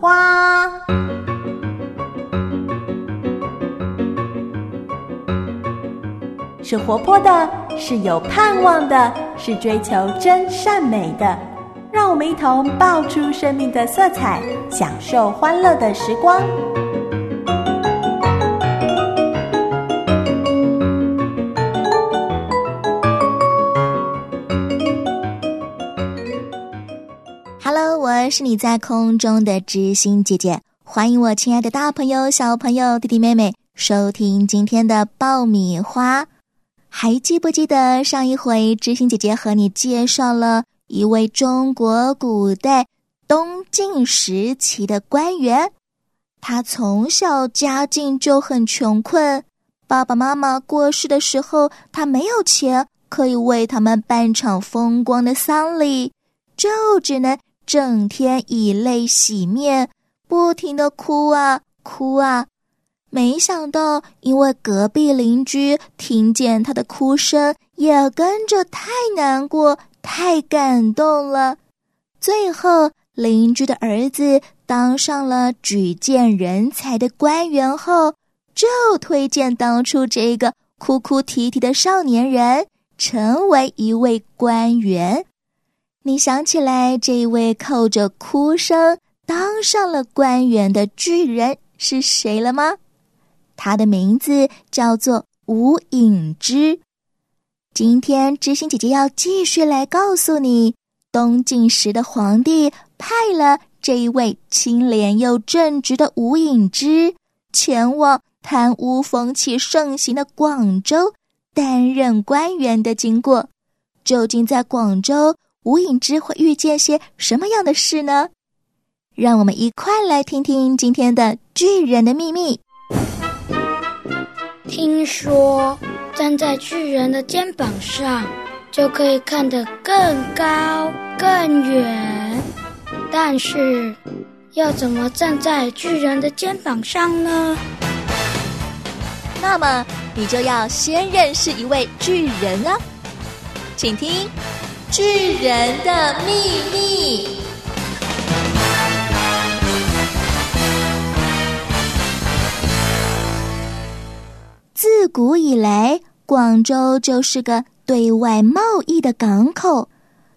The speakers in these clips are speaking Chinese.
花》。是活泼的，是有盼望的，是追求真善美的。让我们一同爆出生命的色彩，享受欢乐的时光。是你在空中的知心姐姐，欢迎我亲爱的大朋友、小朋友、弟弟妹妹收听今天的爆米花。还记不记得上一回知心姐姐和你介绍了？一位中国古代东晋时期的官员，他从小家境就很穷困，爸爸妈妈过世的时候，他没有钱可以为他们办场风光的丧礼，就只能整天以泪洗面，不停的哭啊哭啊。没想到，因为隔壁邻居听见他的哭声，也跟着太难过。太感动了！最后，邻居的儿子当上了举荐人才的官员后，就推荐当初这个哭哭啼啼的少年人成为一位官员。你想起来这一位靠着哭声当上了官员的巨人是谁了吗？他的名字叫做吴隐之。今天知心姐姐要继续来告诉你，东晋时的皇帝派了这一位清廉又正直的吴隐之前往贪污风气盛行的广州担任官员的经过。究竟在广州，吴隐之会遇见些什么样的事呢？让我们一块来听听今天的巨人的秘密。听说。站在巨人的肩膀上，就可以看得更高更远。但是，要怎么站在巨人的肩膀上呢？那么，你就要先认识一位巨人啊！请听《巨人的秘密》。自古以来。广州就是个对外贸易的港口，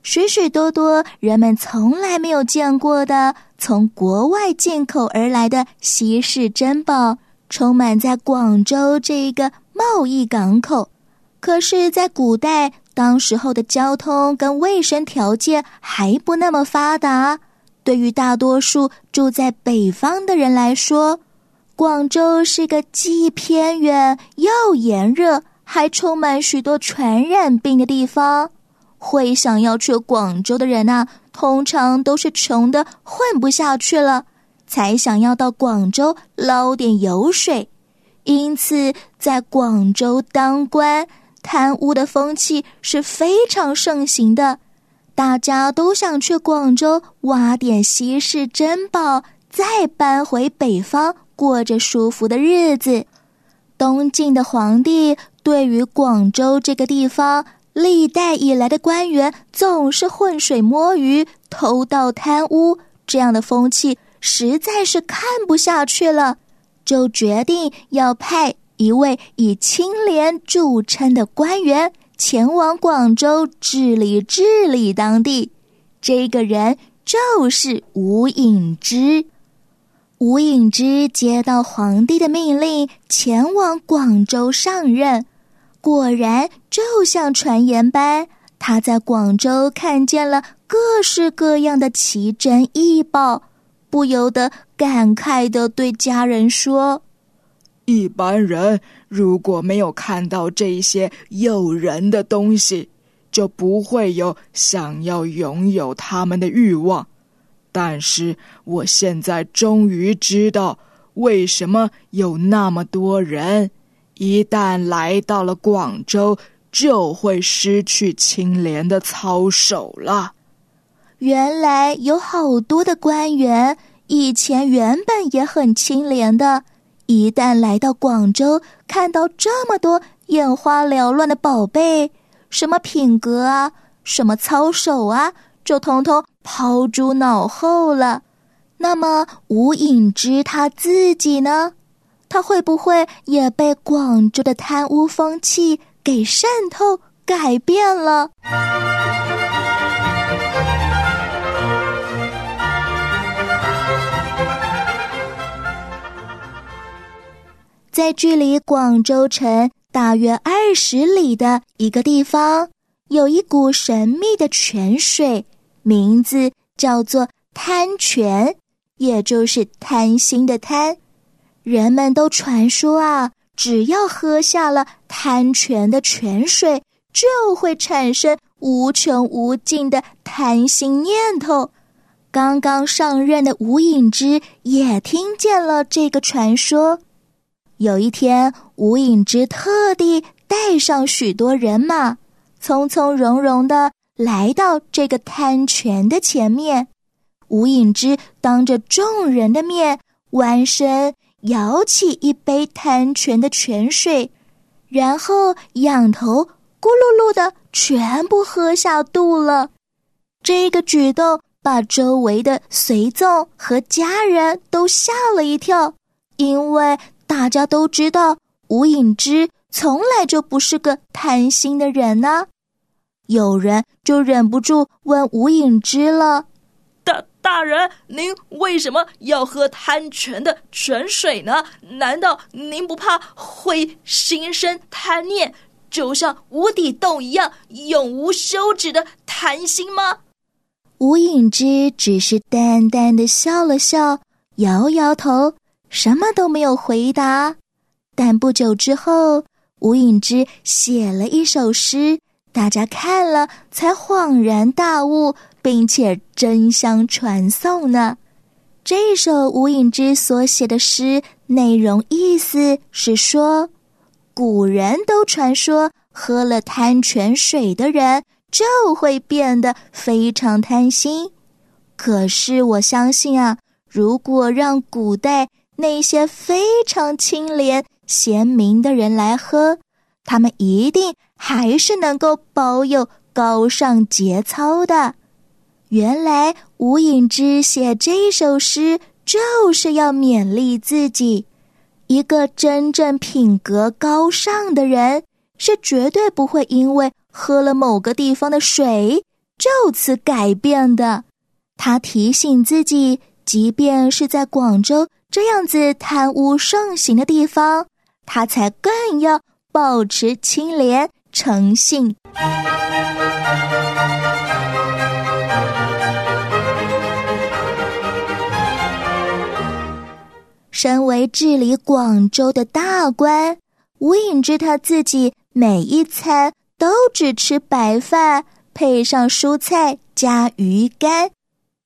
许许多多人们从来没有见过的从国外进口而来的稀世珍宝，充满在广州这个贸易港口。可是，在古代，当时候的交通跟卫生条件还不那么发达，对于大多数住在北方的人来说，广州是个既偏远又炎热。还充满许多传染病的地方，会想要去广州的人呐，通常都是穷的混不下去了，才想要到广州捞点油水。因此，在广州当官，贪污的风气是非常盛行的，大家都想去广州挖点稀世珍宝，再搬回北方过着舒服的日子。东晋的皇帝。对于广州这个地方，历代以来的官员总是浑水摸鱼、偷盗贪污，这样的风气实在是看不下去了，就决定要派一位以清廉著称的官员前往广州治理治理当地。这个人就是吴隐之。吴隐之接到皇帝的命令，前往广州上任。果然，就像传言般，他在广州看见了各式各样的奇珍异宝，不由得感慨的对家人说：“一般人如果没有看到这些诱人的东西，就不会有想要拥有它们的欲望。但是我现在终于知道，为什么有那么多人。”一旦来到了广州，就会失去清廉的操守了。原来有好多的官员以前原本也很清廉的，一旦来到广州，看到这么多眼花缭乱的宝贝，什么品格啊，什么操守啊，就通通抛诸脑后了。那么吴影之他自己呢？他会不会也被广州的贪污风气给渗透、改变了？在距离广州城大约二十里的一个地方，有一股神秘的泉水，名字叫做贪泉，也就是贪心的贪。人们都传说啊，只要喝下了贪泉的泉水，就会产生无穷无尽的贪心念头。刚刚上任的吴隐之也听见了这个传说。有一天，吴影之特地带上许多人马，从从容容的来到这个贪泉的前面。吴影之当着众人的面，弯身舀起一杯贪泉的泉水，然后仰头咕噜噜的全部喝下肚了。这个举动把周围的随从和家人都吓了一跳，因为。大家都知道，无影之从来就不是个贪心的人呢。有人就忍不住问无影之了：“大大人，您为什么要喝贪泉的泉水呢？难道您不怕会心生贪念，就像无底洞一样，永无休止的贪心吗？”无影之只是淡淡的笑了笑，摇摇头。什么都没有回答，但不久之后，吴影之写了一首诗，大家看了才恍然大悟，并且争相传颂呢。这首吴影之所写的诗内容意思是说，古人都传说喝了贪泉水的人就会变得非常贪心，可是我相信啊，如果让古代。那些非常清廉贤明的人来喝，他们一定还是能够保有高尚节操的。原来吴隐之写这首诗就是要勉励自己：一个真正品格高尚的人，是绝对不会因为喝了某个地方的水就此改变的。他提醒自己，即便是在广州。这样子贪污盛行的地方，他才更要保持清廉诚信。身为治理广州的大官，吴隐之他自己每一餐都只吃白饭，配上蔬菜加鱼干。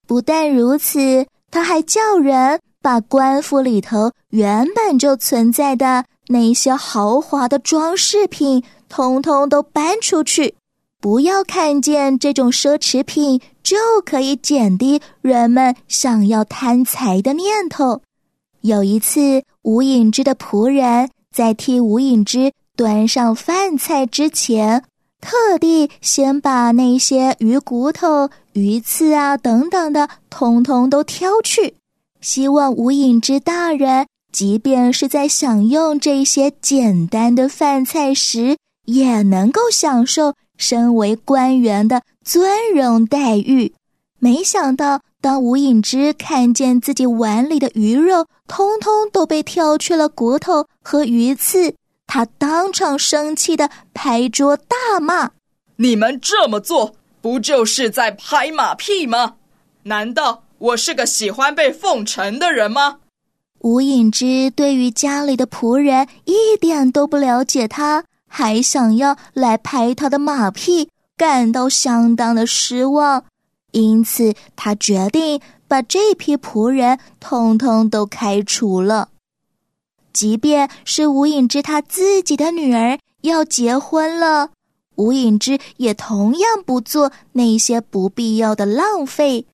不但如此，他还叫人。把官府里头原本就存在的那些豪华的装饰品，通通都搬出去。不要看见这种奢侈品，就可以减低人们想要贪财的念头。有一次，吴隐之的仆人在替吴隐之端上饭菜之前，特地先把那些鱼骨头、鱼刺啊等等的，通通都挑去。希望无影之大人，即便是在享用这些简单的饭菜时，也能够享受身为官员的尊荣待遇。没想到，当吴影之看见自己碗里的鱼肉通通都被挑去了骨头和鱼刺，他当场生气的拍桌大骂：“你们这么做，不就是在拍马屁吗？难道？”我是个喜欢被奉承的人吗？吴隐之对于家里的仆人一点都不了解，他还想要来拍他的马屁，感到相当的失望。因此，他决定把这批仆人通通都开除了。即便是吴隐之他自己的女儿要结婚了，吴隐之也同样不做那些不必要的浪费。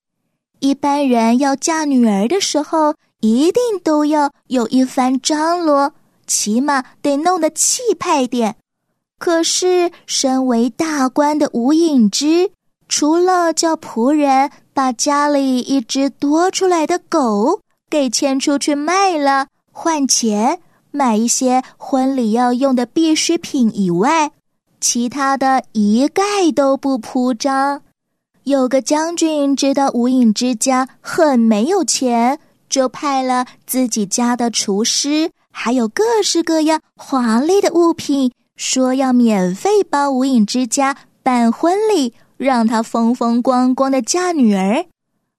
一般人要嫁女儿的时候，一定都要有一番张罗，起码得弄得气派点。可是，身为大官的吴隐之，除了叫仆人把家里一只多出来的狗给牵出去卖了，换钱买一些婚礼要用的必需品以外，其他的一概都不铺张。有个将军知道无影之家很没有钱，就派了自己家的厨师，还有各式各样华丽的物品，说要免费帮无影之家办婚礼。让她风风光光的嫁女儿，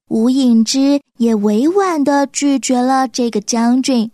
无影之也委婉的拒绝了这个将军。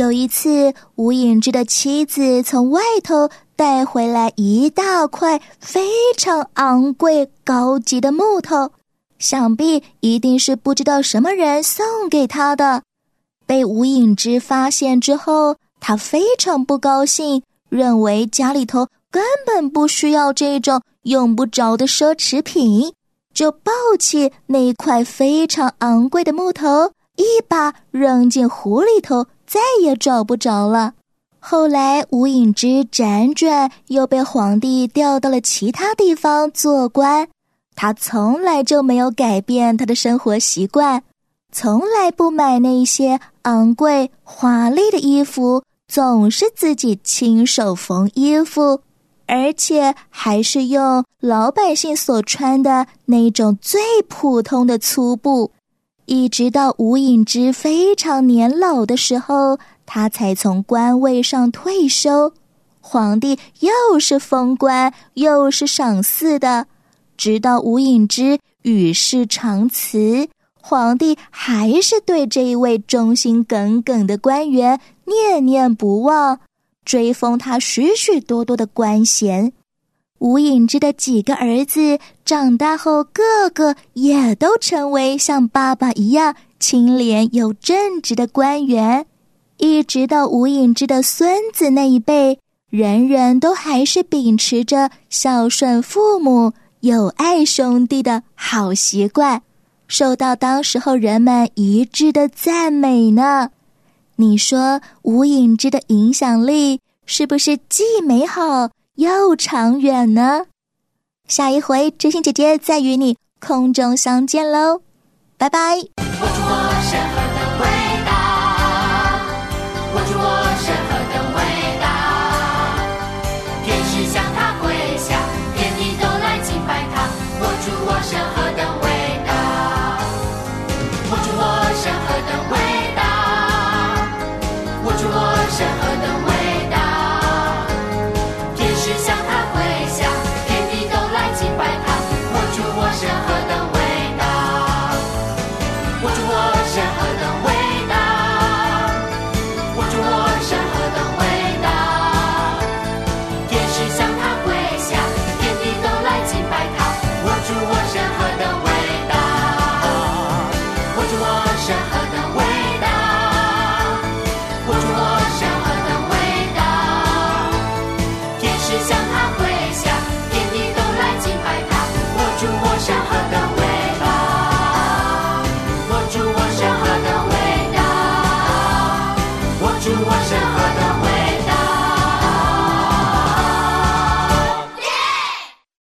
有一次，吴影之的妻子从外头带回来一大块非常昂贵、高级的木头，想必一定是不知道什么人送给他的。被吴影之发现之后，他非常不高兴，认为家里头根本不需要这种用不着的奢侈品，就抱起那块非常昂贵的木头，一把扔进湖里头。再也找不着了。后来，吴影之辗转又被皇帝调到了其他地方做官。他从来就没有改变他的生活习惯，从来不买那些昂贵华丽的衣服，总是自己亲手缝衣服，而且还是用老百姓所穿的那种最普通的粗布。一直到吴影之非常年老的时候，他才从官位上退休。皇帝又是封官又是赏赐的，直到吴影之与世长辞，皇帝还是对这一位忠心耿耿的官员念念不忘，追封他许许多多的官衔。吴影之的几个儿子长大后，个个也都成为像爸爸一样清廉又正直的官员。一直到吴影之的孙子那一辈，人人都还是秉持着孝顺父母、友爱兄弟的好习惯，受到当时候人们一致的赞美呢。你说吴影之的影响力是不是既美好？又长远呢？下一回知心姐姐再与你空中相见喽，拜拜。